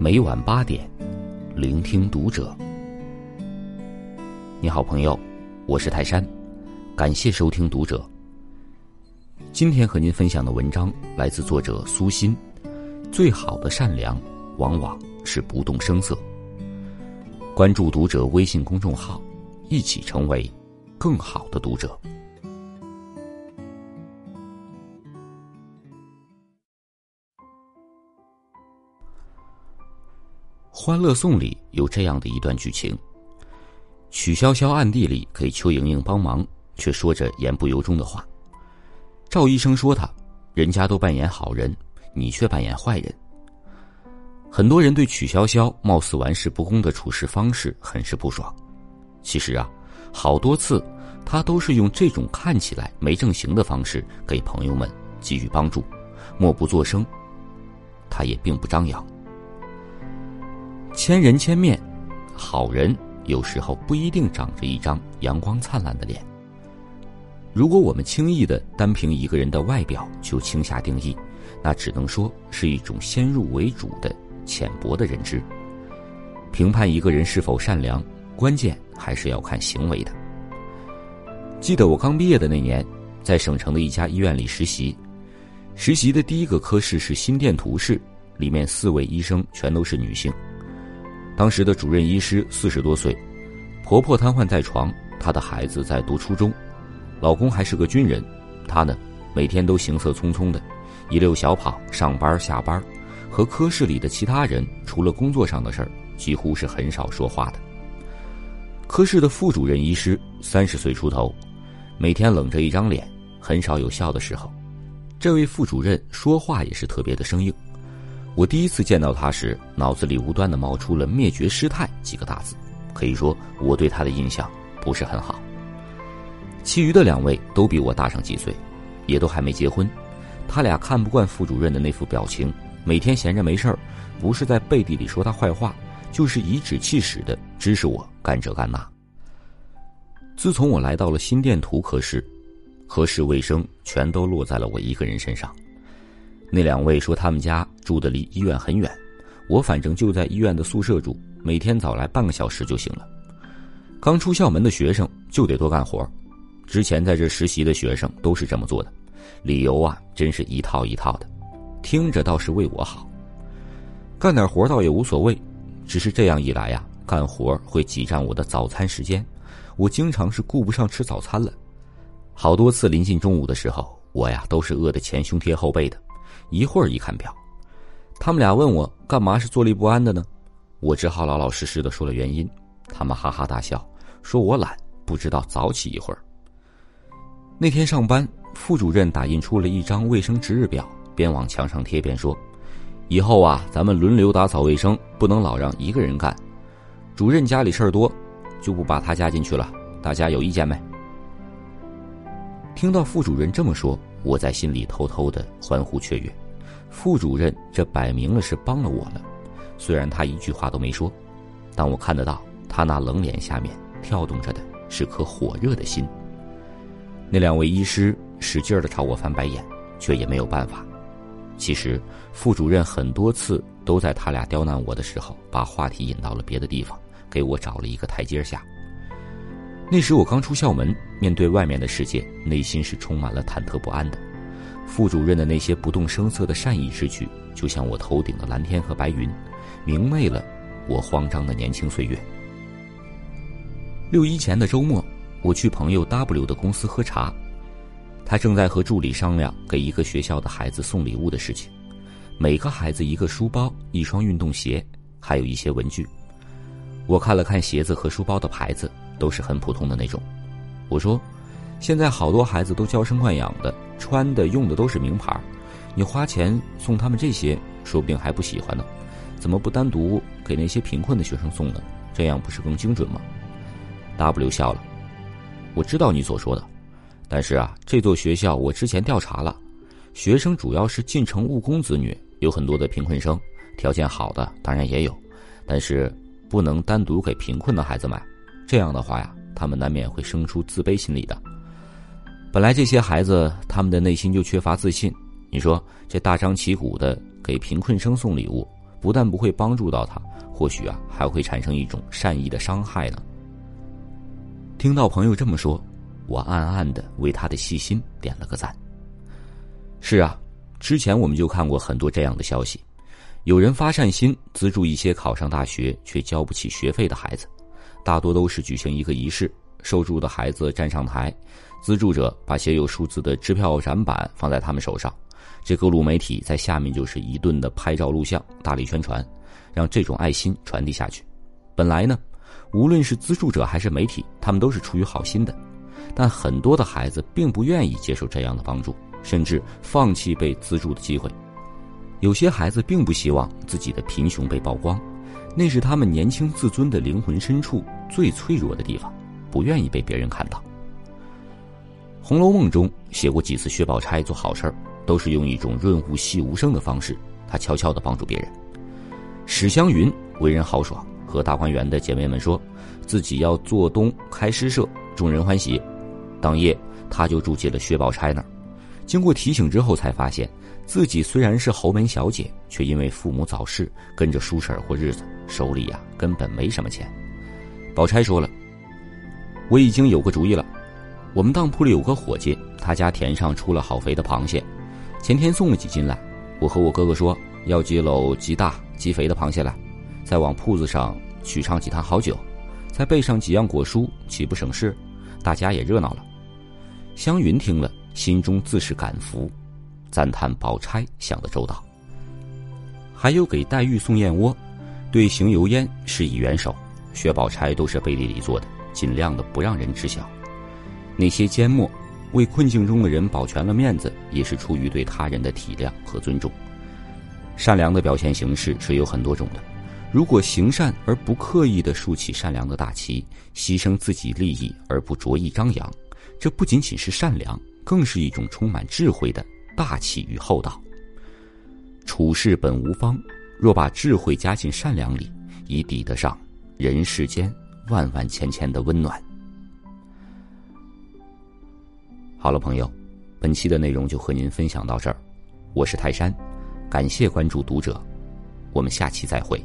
每晚八点，聆听读者。你好，朋友，我是泰山，感谢收听读者。今天和您分享的文章来自作者苏欣。最好的善良，往往是不动声色。关注读者微信公众号，一起成为更好的读者。《欢乐颂》里有这样的一段剧情：曲筱绡暗地里给邱莹莹帮忙，却说着言不由衷的话。赵医生说他，人家都扮演好人，你却扮演坏人。很多人对曲筱绡貌似玩世不恭的处事方式很是不爽。其实啊，好多次他都是用这种看起来没正形的方式给朋友们给予帮助，默不作声。他也并不张扬。千人千面，好人有时候不一定长着一张阳光灿烂的脸。如果我们轻易的单凭一个人的外表就轻下定义，那只能说是一种先入为主的浅薄的认知。评判一个人是否善良，关键还是要看行为的。记得我刚毕业的那年，在省城的一家医院里实习，实习的第一个科室是心电图室，里面四位医生全都是女性。当时的主任医师四十多岁，婆婆瘫痪在床，她的孩子在读初中，老公还是个军人，她呢每天都行色匆匆的，一溜小跑上班下班，和科室里的其他人除了工作上的事儿，几乎是很少说话的。科室的副主任医师三十岁出头，每天冷着一张脸，很少有笑的时候。这位副主任说话也是特别的生硬。我第一次见到他时，脑子里无端的冒出了“灭绝师太”几个大字，可以说我对他的印象不是很好。其余的两位都比我大上几岁，也都还没结婚。他俩看不惯副主任的那副表情，每天闲着没事儿，不是在背地里说他坏话，就是颐指气使的指使我干这干那。自从我来到了心电图科室，科室卫生全都落在了我一个人身上。那两位说他们家住的离医院很远，我反正就在医院的宿舍住，每天早来半个小时就行了。刚出校门的学生就得多干活，之前在这实习的学生都是这么做的，理由啊真是一套一套的，听着倒是为我好。干点活倒也无所谓，只是这样一来呀，干活会挤占我的早餐时间，我经常是顾不上吃早餐了。好多次临近中午的时候，我呀都是饿得前胸贴后背的。一会儿一看表，他们俩问我干嘛是坐立不安的呢？我只好老老实实的说了原因。他们哈哈大笑，说我懒，不知道早起一会儿。那天上班，副主任打印出了一张卫生值日表，边往墙上贴边说：“以后啊，咱们轮流打扫卫生，不能老让一个人干。主任家里事儿多，就不把他加进去了。大家有意见没？”听到副主任这么说。我在心里偷偷的欢呼雀跃，副主任这摆明了是帮了我了。虽然他一句话都没说，但我看得到他那冷脸下面跳动着的是颗火热的心。那两位医师使劲的朝我翻白眼，却也没有办法。其实副主任很多次都在他俩刁难我的时候，把话题引到了别的地方，给我找了一个台阶下。那时我刚出校门，面对外面的世界，内心是充满了忐忑不安的。副主任的那些不动声色的善意之举，就像我头顶的蓝天和白云，明媚了我慌张的年轻岁月。六一前的周末，我去朋友 W 的公司喝茶，他正在和助理商量给一个学校的孩子送礼物的事情，每个孩子一个书包、一双运动鞋，还有一些文具。我看了看鞋子和书包的牌子。都是很普通的那种，我说，现在好多孩子都娇生惯养的，穿的用的都是名牌，你花钱送他们这些，说不定还不喜欢呢，怎么不单独给那些贫困的学生送呢？这样不是更精准吗？W 笑了，我知道你所说的，但是啊，这座学校我之前调查了，学生主要是进城务工子女，有很多的贫困生，条件好的当然也有，但是不能单独给贫困的孩子买。这样的话呀，他们难免会生出自卑心理的。本来这些孩子他们的内心就缺乏自信，你说这大张旗鼓的给贫困生送礼物，不但不会帮助到他，或许啊还会产生一种善意的伤害呢。听到朋友这么说，我暗暗的为他的细心点了个赞。是啊，之前我们就看过很多这样的消息，有人发善心资助一些考上大学却交不起学费的孩子，大多都是举行一个仪式，受助的孩子站上台，资助者把写有数字的支票展板放在他们手上。这各路媒体在下面就是一顿的拍照录像，大力宣传，让这种爱心传递下去。本来呢，无论是资助者还是媒体，他们都是出于好心的，但很多的孩子并不愿意接受这样的帮助，甚至放弃被资助的机会。有些孩子并不希望自己的贫穷被曝光，那是他们年轻自尊的灵魂深处最脆弱的地方，不愿意被别人看到。《红楼梦》中写过几次薛宝钗做好事儿。都是用一种润物细无声的方式，她悄悄的帮助别人。史湘云为人豪爽，和大观园的姐妹们说，自己要做东开诗社，众人欢喜。当夜，他就住进了薛宝钗那儿。经过提醒之后，才发现自己虽然是侯门小姐，却因为父母早逝，跟着叔婶儿过日子，手里呀根本没什么钱。宝钗说了：“我已经有个主意了，我们当铺里有个伙计，他家田上出了好肥的螃蟹。”前天送了几斤来，我和我哥哥说要几篓极大极肥的螃蟹来，再往铺子上取上几坛好酒，再备上几样果蔬，岂不省事？大家也热闹了。湘云听了，心中自是感服，赞叹宝钗想的周到。还有给黛玉送燕窝，对邢油烟施以援手，薛宝钗都是背地里做的，尽量的不让人知晓。那些缄默。为困境中的人保全了面子，也是出于对他人的体谅和尊重。善良的表现形式是有很多种的，如果行善而不刻意的竖起善良的大旗，牺牲自己利益而不着意张扬，这不仅仅是善良，更是一种充满智慧的大气与厚道。处事本无方，若把智慧加进善良里，已抵得上人世间万万千千的温暖。好了，朋友，本期的内容就和您分享到这儿。我是泰山，感谢关注读者，我们下期再会。